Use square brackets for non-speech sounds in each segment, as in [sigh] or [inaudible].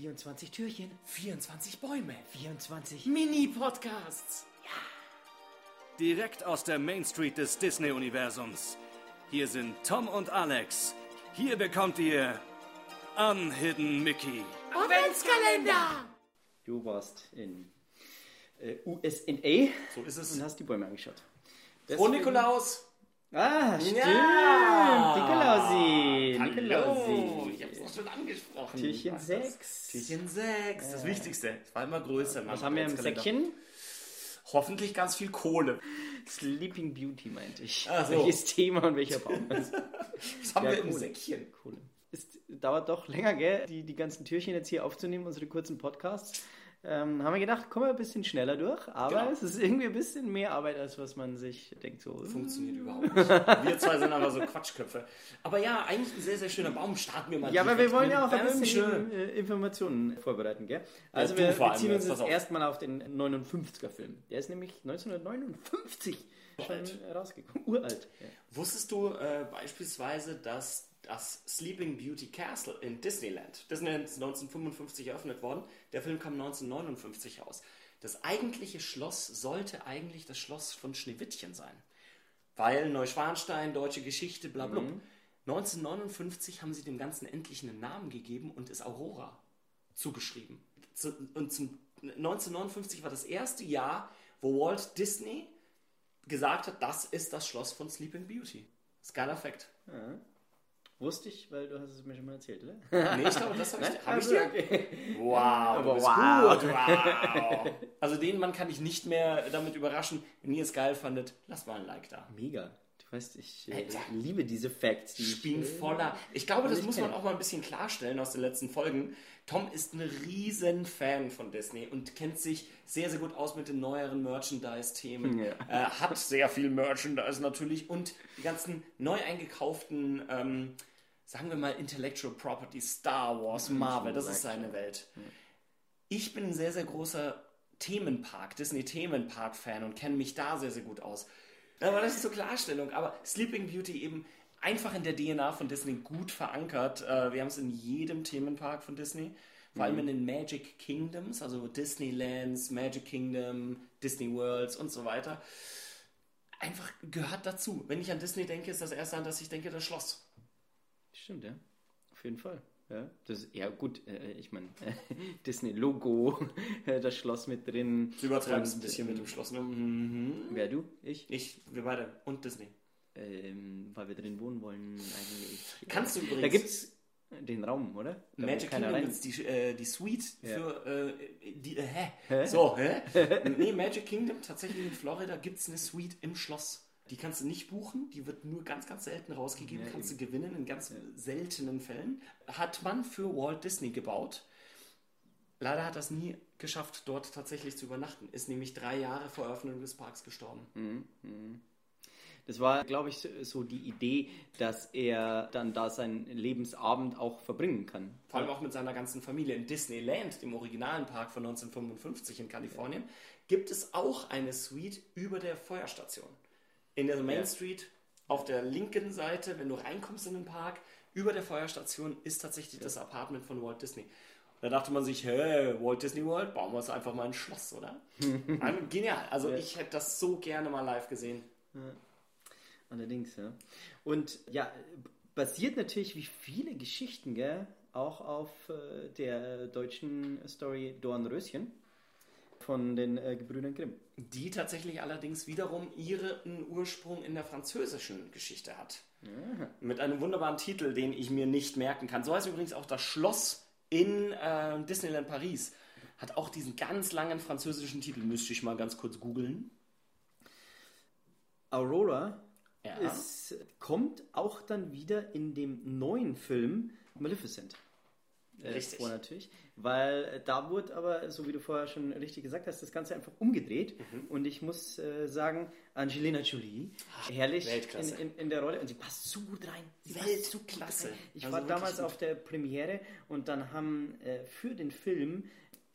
24 Türchen, 24 Bäume. 24 Mini-Podcasts. Direkt aus der Main Street des Disney-Universums. Hier sind Tom und Alex. Hier bekommt ihr Unhidden Mickey. Adventskalender. Du warst in äh, USA So ist es. und hast die Bäume angeschaut. Und Deswegen- Nikolaus. Ah, stimmt. Ja. Nikolausi. Hallo. Nikolausi. Ich hab's auch schon angesprochen. Türchen Was 6. das? Türchen 6. Das Wichtigste. Es war immer größer. Was haben wir im. Säckchen? Hoffentlich ganz viel Kohle. Sleeping Beauty meinte ich. Ach so. Welches Thema und welcher Baum? [laughs] Was haben Ja, wir im Kohle. Säckchen? Cool. Es dauert doch länger, gell, die, die ganzen Türchen jetzt hier aufzunehmen, unsere kurzen Podcasts. Ähm, haben wir gedacht, kommen wir ein bisschen schneller durch, aber Genau. es ist irgendwie ein bisschen mehr Arbeit, als was man sich denkt. So, Funktioniert überhaupt nicht. Wir zwei sind aber so Quatschköpfe. Aber ja, eigentlich ein sehr, sehr schöner Baum. Starten wir mal Ja, aber wir wollen ja auch ein bisschen äh, Informationen vorbereiten, gell? Also du wir beziehen uns jetzt, erstmal auf den 59er-Film. Der ist nämlich 1959 schon rausgekommen. Uralt. Ja. Wusstest du äh, beispielsweise, dass das Sleeping Beauty Castle in Disneyland, Disneyland ist 1955 eröffnet worden, der Film kam 1959 raus. Das eigentliche Schloss sollte eigentlich das Schloss von Schneewittchen sein. Weil Neuschwanstein, deutsche Geschichte, bla bla. 1959 haben sie dem Ganzen endlich einen Namen gegeben und ist Aurora zugeschrieben. Zu, und zum 1959 war das erste Jahr, wo Walt Disney gesagt hat, das ist das Schloss von Sleeping Beauty. Ist ein geiler Fakt. Wusste ich, weil du hast es mir schon mal erzählt, oder? [laughs] Nee, ich glaube, das habe ich, hab ich Also, dir. okay. Wow, Aber wow. gut. Wow. [laughs] Also den Mann kann ich nicht mehr damit überraschen. Wenn ihr es geil fandet, lasst mal ein Like da. Mega. Du weißt, ich äh, liebe diese Facts. Die Ich bin äh, voller. Ich glaube, das ich muss man auch mal ein bisschen klarstellen aus den letzten Folgen. Tom ist ein riesen Fan von Disney und kennt sich sehr, sehr gut aus mit den neueren Merchandise-Themen. Ja. Äh, hat sehr viel Merchandise natürlich und die ganzen neu eingekauften, ähm, sagen wir mal, Intellectual Property, Star Wars, Marvel, das ist seine Welt. Ich bin ein sehr, sehr großer Themenpark, Disney-Themenpark-Fan und kenne mich da sehr, sehr gut aus. Aber das ist zur Klarstellung. Aber Sleeping Beauty eben einfach in der DNA von Disney gut verankert. Äh, Wir haben es in jedem Themenpark von Disney. Vor allem in den Magic Kingdoms, also Disneylands, Magic Kingdom, Disney Worlds und so weiter. Einfach gehört dazu. Wenn ich an Disney denke, ist das erste, an das ich denke, das Schloss. Stimmt, ja. Auf jeden Fall. Ja, das, ja gut, äh, ich meine, [laughs] Disney-Logo, äh, das Schloss mit drin. Du übertreibst ein Und, bisschen mit dem Schloss. Ne? Mhm. Wer, du? Ich? Ich, wir beide und Disney. Ähm, weil wir drin wohnen wollen eigentlich. Kannst du übrigens. Da gibt's den Raum, oder? Da Magic Kingdom rein- gibt's die, äh, die Suite Ja. für äh, die, äh, hä? So, hä? [laughs] nee, Magic Kingdom, tatsächlich in Florida gibt's eine Suite im Schloss. Die kannst du nicht buchen, die wird nur ganz, ganz selten rausgegeben, Ja, kannst eben. du gewinnen in ganz seltenen Fällen. Hat man für Walt Disney gebaut. Leider hat das nie geschafft, dort tatsächlich zu übernachten. Ist nämlich drei Jahre vor Eröffnung des Parks gestorben. Das war, glaube ich, so die Idee, dass er dann da seinen Lebensabend auch verbringen kann. Vor allem auch mit seiner ganzen Familie. In Disneyland, dem originalen Park von 1955 in Kalifornien, gibt es auch eine Suite über der Feuerstation. In der Main Ja. Street, auf der linken Seite, wenn du reinkommst in den Park, über der Feuerstation ist tatsächlich das Apartment von Walt Disney. Da dachte man sich, hey, Walt Disney World, bauen wir uns einfach mal ein Schloss, oder? [laughs] Also, genial. Also ich hätte das so gerne mal live gesehen. Allerdings, ja. Und ja, basiert natürlich wie viele Geschichten, gell, auch auf äh, der deutschen Story Dornröschen von den äh, Gebrüdern Grimm. Die tatsächlich allerdings wiederum ihren Ursprung in der französischen Geschichte hat. Mit einem wunderbaren Titel, den ich mir nicht merken kann. So heißt übrigens auch das Schloss in äh, Disneyland Paris. Hat auch diesen ganz langen französischen Titel. Müsste ich mal ganz kurz googeln. Aurora Ja. ist, kommt auch dann wieder in dem neuen Film Maleficent. Äh, Richtig. Vor natürlich. Weil äh, da wurde aber, so wie du vorher schon richtig gesagt hast, das Ganze einfach umgedreht. Mhm. Und ich muss äh, sagen, Angelina Jolie, herrlich in, Weltklasse. in, in der Rolle. Und sie passt so gut rein. Sie passt so gut Weltklasse. rein. Ich Also war damals gut. auf der Premiere und dann haben äh, für den Film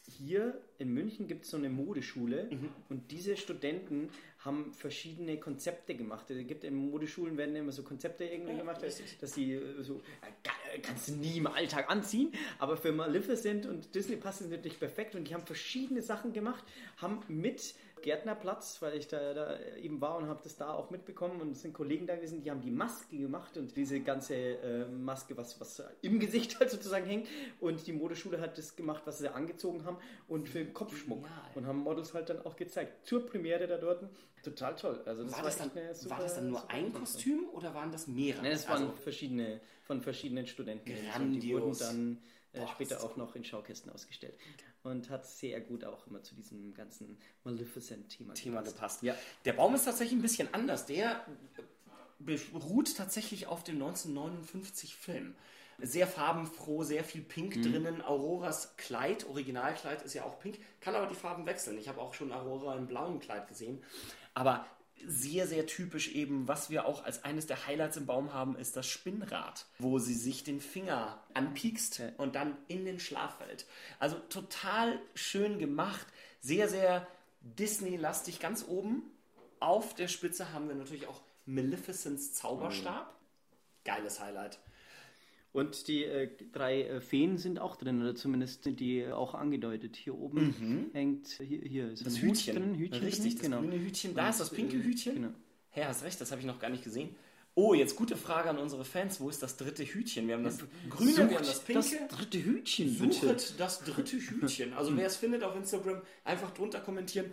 hier in München gibt es so eine Modeschule und diese Studenten haben verschiedene Konzepte gemacht. Es gibt in Modeschulen werden immer so Konzepte irgendwie gemacht, dass sie äh, so äh, kannst du nie im Alltag anziehen, aber für Maleficent und Disney passen sie natürlich perfekt und die haben verschiedene Sachen gemacht, haben mit Gärtnerplatz, weil ich da, da eben war und habe das da auch mitbekommen und es sind Kollegen da gewesen, die haben die Maske gemacht und diese ganze äh, Maske, was, was im Gesicht halt sozusagen hängt und die Modeschule hat das gemacht, was sie angezogen haben und für den Kopfschmuck Genial. und haben Models halt dann auch gezeigt. Zur Premiere da dort. Total toll. Also das War, war, das dann, echt eine super, war das dann nur ein. Kostüm oder waren das mehrere? Nein, es waren Also, verschiedene, von verschiedenen Studenten. Und die wurden Grandios. dann Boah, später auch noch in Schaukästen ausgestellt. Und hat sehr gut auch immer zu diesem ganzen Maleficent-Thema Thema gepasst. gepasst. Ja. Der Baum ist tatsächlich ein bisschen anders. Der beruht tatsächlich auf dem 1959-Film. Sehr farbenfroh, sehr viel Pink drinnen. Auroras Kleid, Originalkleid ist ja auch pink, kann aber die Farben wechseln. Ich habe auch schon Aurora im blauen Kleid gesehen. Aber sehr, sehr typisch eben, was wir auch als eines der Highlights im Baum haben, ist das Spinnrad, wo sie sich den Finger anpiekst Ja. und dann in den Schlaf fällt. Also total schön gemacht, sehr, sehr Disney-lastig. Ganz oben auf der Spitze haben wir natürlich auch Maleficents Zauberstab. Geiles Highlight. Und die äh, drei äh, Feen sind auch drin, oder zumindest sind die auch angedeutet. Hier oben hängt, hier, hier ist Mhm. Das ein Hut Hütchen. drin, Hütchen Richtig, drin, das grüne Hütchen. Da ist das pinke äh, Hütchen. Genau. Herr, hast recht, das habe ich noch gar nicht gesehen. Oh, jetzt gute Frage an unsere Fans. Wo ist das dritte Hütchen? Wir haben das grüne, wir haben das pinke. das dritte Hütchen, bitte. Suchet das dritte Hütchen. Also wer es findet auf Instagram, einfach drunter kommentieren.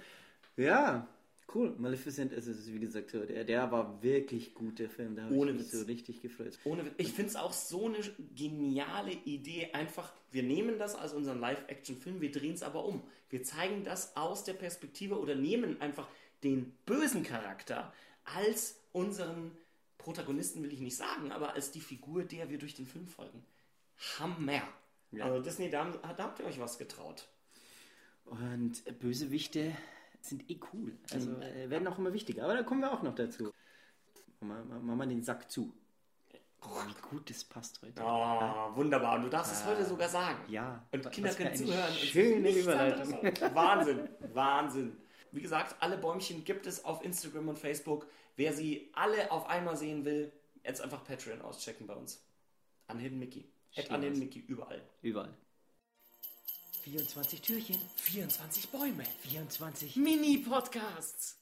Ja, cool. Maleficent ist es, wie gesagt, der, der war wirklich gut, der Film. Da habe ich mich Witz. so richtig gefreut. Ohne, Witz. ich finde es auch so eine geniale Idee. Einfach, wir nehmen das als unseren Live-Action-Film, wir drehen es aber um. Wir zeigen das aus der Perspektive oder nehmen einfach den bösen Charakter als unseren Protagonisten, will ich nicht sagen, aber als die Figur, der wir durch den Film folgen. Hammer. Also Disney, da, da habt ihr euch was getraut. Und Bösewichte sind eh cool. Also äh, werden auch immer wichtiger. Aber da kommen wir auch noch dazu. Machen wir, machen wir den Sack zu. Oh, wie gut das passt heute. Oh, wunderbar. Und du darfst es heute sogar sagen. Ja. Und Kinder können zuhören. schöne Überleitung. Wahnsinn, Wahnsinn. Wie gesagt, alle Bäumchen gibt es auf Instagram und Facebook. Wer sie alle auf einmal sehen will, jetzt einfach Patreon auschecken bei uns. Unhidden Mickey. Aus. Mickey überall. Überall. 24 Türchen, 24 Bäume. 24 Mini-Podcasts.